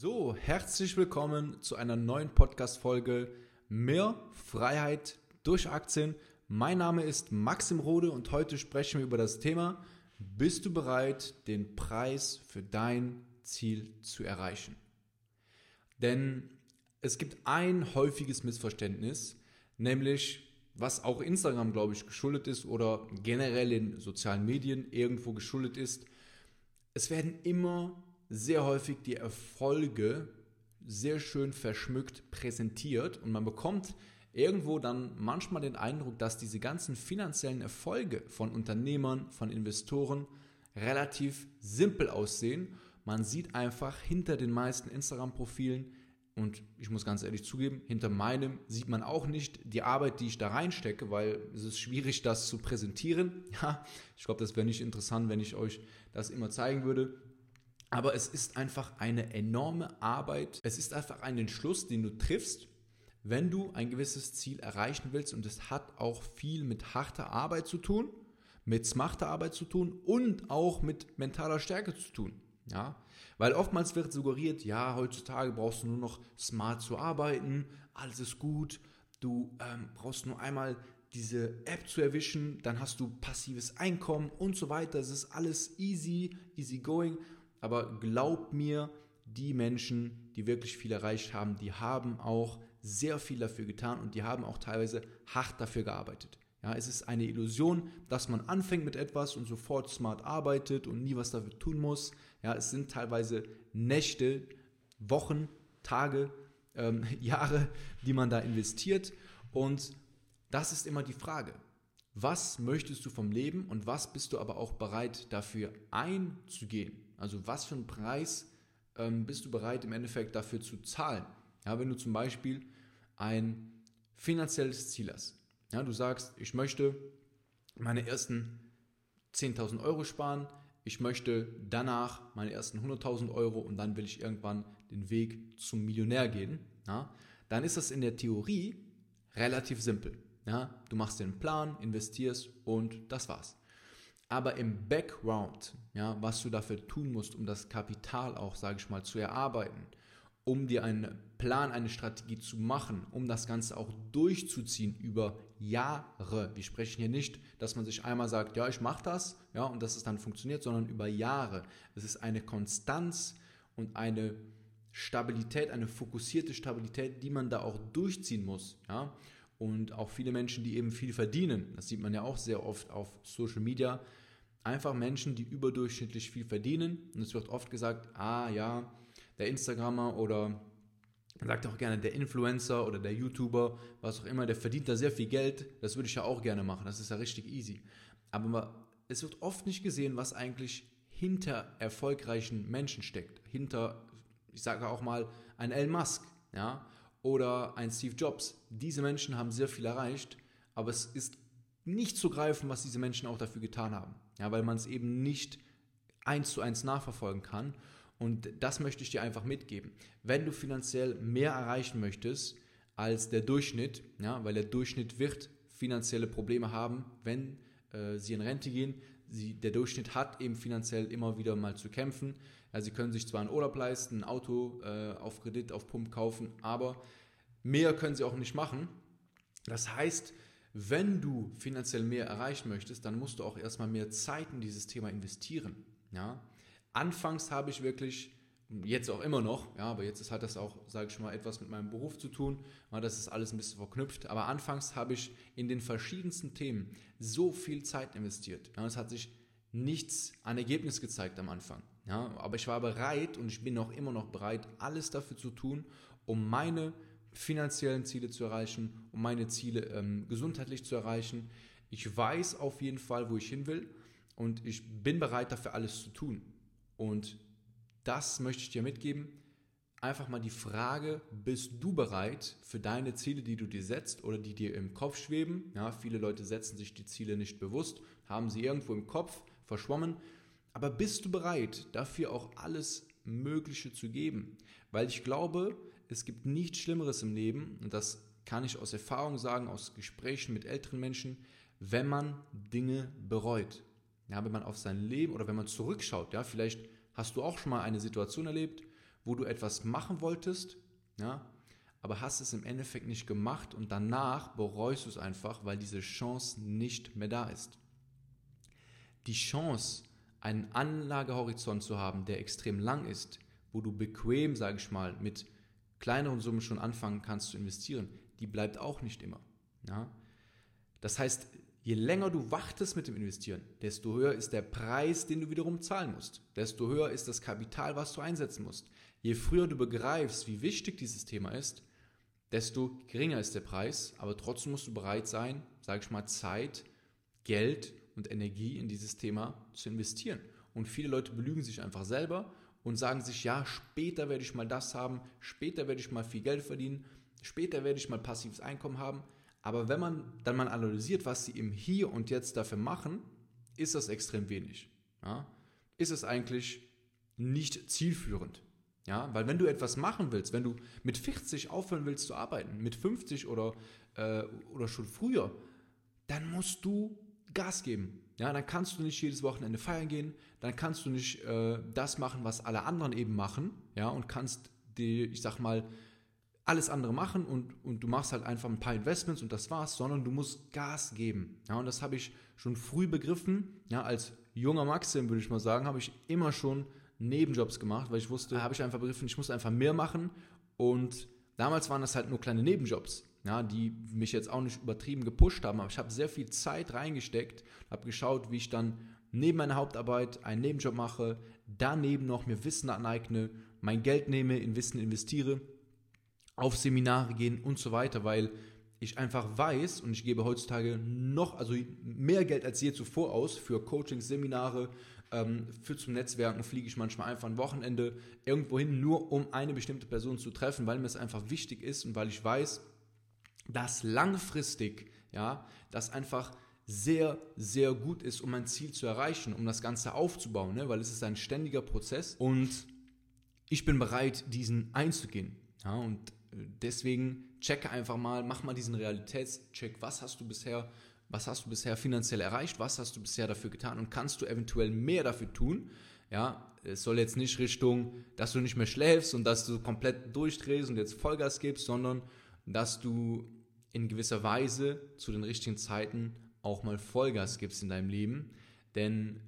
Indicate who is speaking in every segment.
Speaker 1: So, herzlich willkommen zu einer neuen Podcast-Folge Mehr Freiheit durch Aktien. Mein Name ist Maxim Rode und heute sprechen wir über das Thema: Bist du bereit, den Preis für dein Ziel zu erreichen? Denn es gibt ein häufiges Missverständnis, nämlich was auch Instagram, glaube ich, geschuldet ist oder generell in sozialen Medien irgendwo geschuldet ist. Es werden immer sehr häufig die Erfolge sehr schön verschmückt präsentiert und man bekommt irgendwo dann manchmal den Eindruck, dass diese ganzen finanziellen Erfolge von Unternehmern, von Investoren relativ simpel aussehen. Man sieht einfach hinter den meisten Instagram-Profilen und ich muss ganz ehrlich zugeben, hinter meinem sieht man auch nicht die Arbeit, die ich da reinstecke, weil es ist schwierig, das zu präsentieren. Ja, ich glaube, das wäre nicht interessant, wenn ich euch das immer zeigen würde. Aber es ist einfach eine enorme Arbeit. Es ist einfach ein Entschluss, den du triffst, wenn du ein gewisses Ziel erreichen willst. Und es hat auch viel mit harter Arbeit zu tun, mit smarter Arbeit zu tun und auch mit mentaler Stärke zu tun. Ja, weil oftmals wird suggeriert, ja, heutzutage brauchst du nur noch smart zu arbeiten, alles ist gut, du ähm, brauchst nur einmal diese App zu erwischen, dann hast du passives Einkommen und so weiter. Es ist alles easy, easy going. Aber glaub mir, die Menschen, die wirklich viel erreicht haben, die haben auch sehr viel dafür getan und die haben auch teilweise hart dafür gearbeitet. Ja, es ist eine Illusion, dass man anfängt mit etwas und sofort smart arbeitet und nie was dafür tun muss. Ja, es sind teilweise Nächte, Wochen, Tage, ähm, Jahre, die man da investiert. Und das ist immer die Frage. Was möchtest du vom Leben und was bist du aber auch bereit dafür einzugehen? Also was für einen Preis ähm, bist du bereit im Endeffekt dafür zu zahlen? Ja, wenn du zum Beispiel ein finanzielles Ziel hast. Ja, du sagst, ich möchte meine ersten 10.000 Euro sparen, ich möchte danach meine ersten 100.000 Euro und dann will ich irgendwann den Weg zum Millionär gehen, ja, dann ist das in der Theorie relativ simpel. Ja, du machst den Plan, investierst und das war's. Aber im Background, ja, was du dafür tun musst, um das Kapital auch, sage ich mal, zu erarbeiten, um dir einen Plan, eine Strategie zu machen, um das Ganze auch durchzuziehen über Jahre. Wir sprechen hier nicht, dass man sich einmal sagt, ja, ich mache das, ja, und dass es dann funktioniert, sondern über Jahre. Es ist eine Konstanz und eine Stabilität, eine fokussierte Stabilität, die man da auch durchziehen muss, ja. Und auch viele Menschen, die eben viel verdienen, das sieht man ja auch sehr oft auf Social Media, einfach Menschen, die überdurchschnittlich viel verdienen. Und es wird oft gesagt, ah ja, der Instagrammer oder man sagt auch gerne der Influencer oder der YouTuber, was auch immer, der verdient da sehr viel Geld. Das würde ich ja auch gerne machen. Das ist ja richtig easy. Aber es wird oft nicht gesehen, was eigentlich hinter erfolgreichen Menschen steckt. Hinter, ich sage auch mal, ein Elon Musk, ja, oder ein Steve Jobs. Diese Menschen haben sehr viel erreicht, aber es ist nicht zu greifen, was diese Menschen auch dafür getan haben. Ja, weil man es eben nicht eins zu eins nachverfolgen kann. Und das möchte ich dir einfach mitgeben. Wenn du finanziell mehr erreichen möchtest als der Durchschnitt, ja, weil der Durchschnitt wird finanzielle Probleme haben, wenn äh, sie in Rente gehen. Sie, der Durchschnitt hat eben finanziell immer wieder mal zu kämpfen. Ja, sie können sich zwar einen Urlaub leisten, ein Auto äh, auf Kredit, auf Pump kaufen, aber mehr können sie auch nicht machen. Das heißt, wenn du finanziell mehr erreichen möchtest, dann musst du auch erstmal mehr Zeit in dieses Thema investieren. Ja? Anfangs habe ich wirklich, jetzt auch immer noch, ja, aber jetzt hat das auch, sage ich mal, etwas mit meinem Beruf zu tun. Ja, das ist alles ein bisschen verknüpft. Aber anfangs habe ich in den verschiedensten Themen so viel Zeit investiert. Ja, es hat sich nichts an Ergebnis gezeigt am Anfang. Ja, aber ich war bereit und ich bin auch immer noch bereit, alles dafür zu tun, um meine finanziellen Ziele zu erreichen, um meine Ziele ähm, gesundheitlich zu erreichen. Ich weiß auf jeden Fall, wo ich hin will und ich bin bereit, dafür alles zu tun. Und das möchte ich dir mitgeben. Einfach mal die Frage, bist du bereit für deine Ziele, die du dir setzt oder die dir im Kopf schweben? Ja, viele Leute setzen sich die Ziele nicht bewusst, haben sie irgendwo im Kopf verschwommen. Aber bist du bereit, dafür auch alles Mögliche zu geben? Weil ich glaube, es gibt nichts Schlimmeres im Leben, und das kann ich aus Erfahrung sagen, aus Gesprächen mit älteren Menschen, wenn man Dinge bereut. Ja, wenn man auf sein Leben oder wenn man zurückschaut, ja, vielleicht hast du auch schon mal eine Situation erlebt, wo du etwas machen wolltest, ja, aber hast es im Endeffekt nicht gemacht und danach bereust du es einfach, weil diese Chance nicht mehr da ist. Die Chance, einen Anlagehorizont zu haben, der extrem lang ist, wo du bequem, sage ich mal, mit kleineren Summen schon anfangen kannst zu investieren, die bleibt auch nicht immer. Ja? Das heißt, je länger du wartest mit dem Investieren, desto höher ist der Preis, den du wiederum zahlen musst. Desto höher ist das Kapital, was du einsetzen musst. Je früher du begreifst, wie wichtig dieses Thema ist, desto geringer ist der Preis, aber trotzdem musst du bereit sein, sage ich mal, Zeit, Geld und Energie in dieses Thema zu investieren. Und viele Leute belügen sich einfach selber und sagen sich, ja, später werde ich mal das haben, später werde ich mal viel Geld verdienen, später werde ich mal passives Einkommen haben. Aber wenn man dann mal analysiert, was sie im Hier und Jetzt dafür machen, ist das extrem wenig. Ja? Ist es eigentlich nicht zielführend. Ja, weil wenn du etwas machen willst, wenn du mit 40 aufhören willst zu arbeiten, mit 50 oder, äh, oder schon früher, dann musst du Gas geben. Ja, dann kannst du nicht jedes Wochenende feiern gehen, dann kannst du nicht äh, das machen, was alle anderen eben machen, ja, und kannst die, ich sag mal, alles andere machen und, und du machst halt einfach ein paar Investments und das war's, sondern du musst Gas geben. Ja, und das habe ich schon früh begriffen. Ja, als junger Maxim, würde ich mal sagen, habe ich immer schon Nebenjobs gemacht, weil ich wusste, habe ich einfach begriffen, ich muss einfach mehr machen. Und damals waren das halt nur kleine Nebenjobs, ja, die mich jetzt auch nicht übertrieben gepusht haben, aber ich habe sehr viel Zeit reingesteckt, habe geschaut, wie ich dann neben meiner Hauptarbeit einen Nebenjob mache, daneben noch mir Wissen aneigne, mein Geld nehme, in Wissen investiere, auf Seminare gehen und so weiter, weil ich einfach weiß und ich gebe heutzutage noch, also mehr Geld als je zuvor aus für Coachings, Seminare, ähm, für zum Netzwerken fliege ich manchmal einfach ein Wochenende irgendwo hin, nur um eine bestimmte Person zu treffen, weil mir es einfach wichtig ist und weil ich weiß, dass langfristig, ja, das einfach sehr, sehr gut ist, um mein Ziel zu erreichen, um das Ganze aufzubauen, ne? weil es ist ein ständiger Prozess und ich bin bereit, diesen einzugehen. Ja? Und deswegen checke einfach mal, mach mal diesen Realitätscheck, was hast du bisher was hast du bisher finanziell erreicht, was hast du bisher dafür getan und kannst du eventuell mehr dafür tun. Ja, es soll jetzt nicht Richtung, dass du nicht mehr schläfst und dass du komplett durchdrehst und jetzt Vollgas gibst, sondern dass du in gewisser Weise zu den richtigen Zeiten auch mal Vollgas gibst in deinem Leben. Denn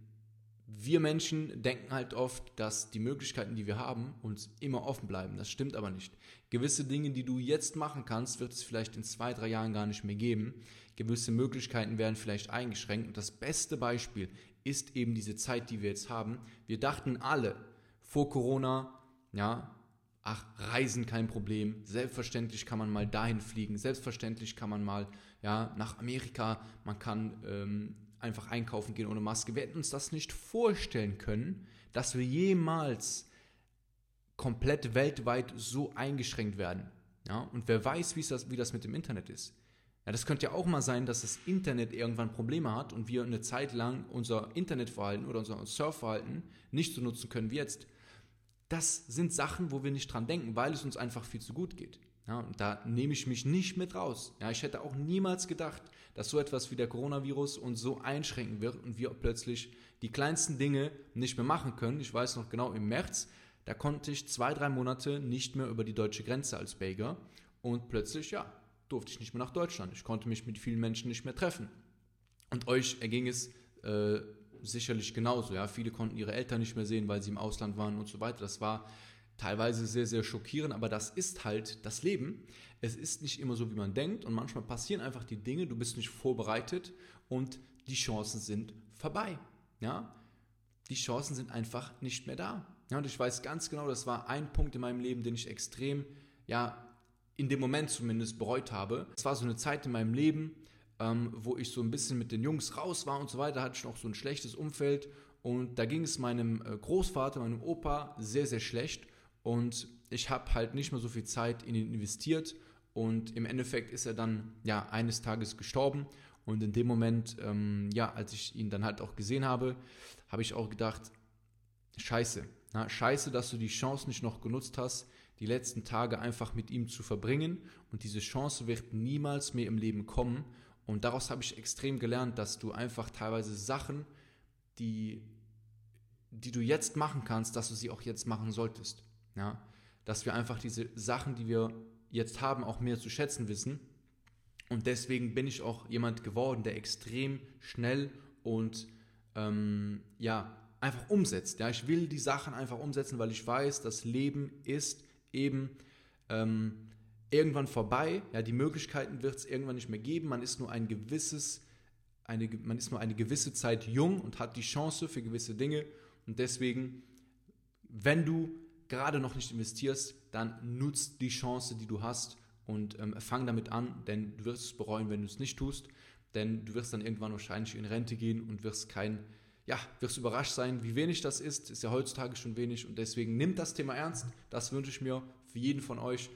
Speaker 1: wir Menschen denken halt oft, dass die Möglichkeiten, die wir haben, uns immer offen bleiben. Das stimmt aber nicht. Gewisse Dinge, die du jetzt machen kannst, wird es vielleicht in zwei, drei Jahren gar nicht mehr geben. Gewisse Möglichkeiten werden vielleicht eingeschränkt. Und das beste Beispiel ist eben diese Zeit, die wir jetzt haben. Wir dachten alle vor Corona, ja, ach, Reisen kein Problem. Selbstverständlich kann man mal dahin fliegen. Selbstverständlich kann man mal ja, nach Amerika. Man kann ähm, einfach einkaufen gehen ohne Maske. Wir hätten uns das nicht vorstellen können, dass wir jemals komplett weltweit so eingeschränkt werden. Ja? Und wer weiß, wie das, wie das mit dem Internet ist. Ja, das könnte ja auch mal sein, dass das Internet irgendwann Probleme hat und wir eine Zeit lang unser Internetverhalten oder unser Surfverhalten nicht so nutzen können wie jetzt. Das sind Sachen, wo wir nicht dran denken, weil es uns einfach viel zu gut geht. Ja, und da nehme ich mich nicht mit raus. Ja, ich hätte auch niemals gedacht, dass so etwas wie der Coronavirus uns so einschränken wird und wir plötzlich die kleinsten Dinge nicht mehr machen können. Ich weiß noch genau, im März, da konnte ich zwei, drei Monate nicht mehr über die deutsche Grenze als Baker und plötzlich, ja, durfte ich nicht mehr nach Deutschland. Ich konnte mich mit vielen Menschen nicht mehr treffen. Und euch erging es äh, sicherlich genauso. Ja, viele konnten ihre Eltern nicht mehr sehen, weil sie im Ausland waren und so weiter. Das war teilweise sehr, sehr schockierend, aber das ist halt das Leben. Es ist nicht immer so, wie man denkt und manchmal passieren einfach die Dinge, du bist nicht vorbereitet und die Chancen sind vorbei. Ja? Die Chancen sind einfach nicht mehr da. Ja, und ich weiß ganz genau, das war ein Punkt in meinem Leben, den ich extrem, ja, in dem Moment zumindest bereut habe. Es war so eine Zeit in meinem Leben, ähm, wo ich so ein bisschen mit den Jungs raus war und so weiter, hatte ich noch so ein schlechtes Umfeld und da ging es meinem äh, Großvater, meinem Opa sehr, sehr schlecht und ich habe halt nicht mehr so viel Zeit in ihn investiert. Und im Endeffekt ist er dann ja eines Tages gestorben. Und in dem Moment, ähm, ja, als ich ihn dann halt auch gesehen habe, habe ich auch gedacht, scheiße, na, scheiße, dass du die Chance nicht noch genutzt hast, die letzten Tage einfach mit ihm zu verbringen. Und diese Chance wird niemals mehr im Leben kommen. Und daraus habe ich extrem gelernt, dass du einfach teilweise Sachen, die, die du jetzt machen kannst, dass du sie auch jetzt machen solltest. Ja? dass wir einfach diese Sachen, die wir jetzt haben, auch mehr zu schätzen wissen. Und deswegen bin ich auch jemand geworden, der extrem schnell und ähm, ja, einfach umsetzt. Ja, ich will die Sachen einfach umsetzen, weil ich weiß, das Leben ist eben ähm, irgendwann vorbei. Ja, die Möglichkeiten wird es irgendwann nicht mehr geben. Man ist nur ein gewisses, eine, man ist nur eine gewisse Zeit jung und hat die Chance für gewisse Dinge. Und deswegen, wenn du gerade noch nicht investierst, dann nutzt die Chance, die du hast und ähm, fang damit an, denn du wirst es bereuen, wenn du es nicht tust. Denn du wirst dann irgendwann wahrscheinlich in Rente gehen und wirst kein ja, wirst überrascht sein, wie wenig das ist. Ist ja heutzutage schon wenig und deswegen nimm das Thema ernst. Das wünsche ich mir für jeden von euch.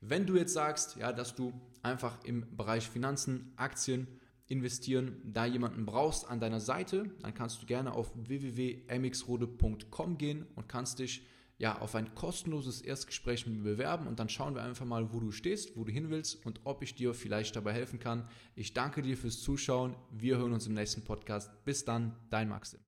Speaker 1: Wenn du jetzt sagst, ja, dass du einfach im Bereich Finanzen, Aktien, investieren, da jemanden brauchst an deiner Seite, dann kannst du gerne auf www.mxrode.com gehen und kannst dich ja, auf ein kostenloses Erstgespräch mit mir bewerben und dann schauen wir einfach mal, wo du stehst, wo du hin willst und ob ich dir vielleicht dabei helfen kann. Ich danke dir fürs Zuschauen. Wir hören uns im nächsten Podcast. Bis dann, dein Maxim.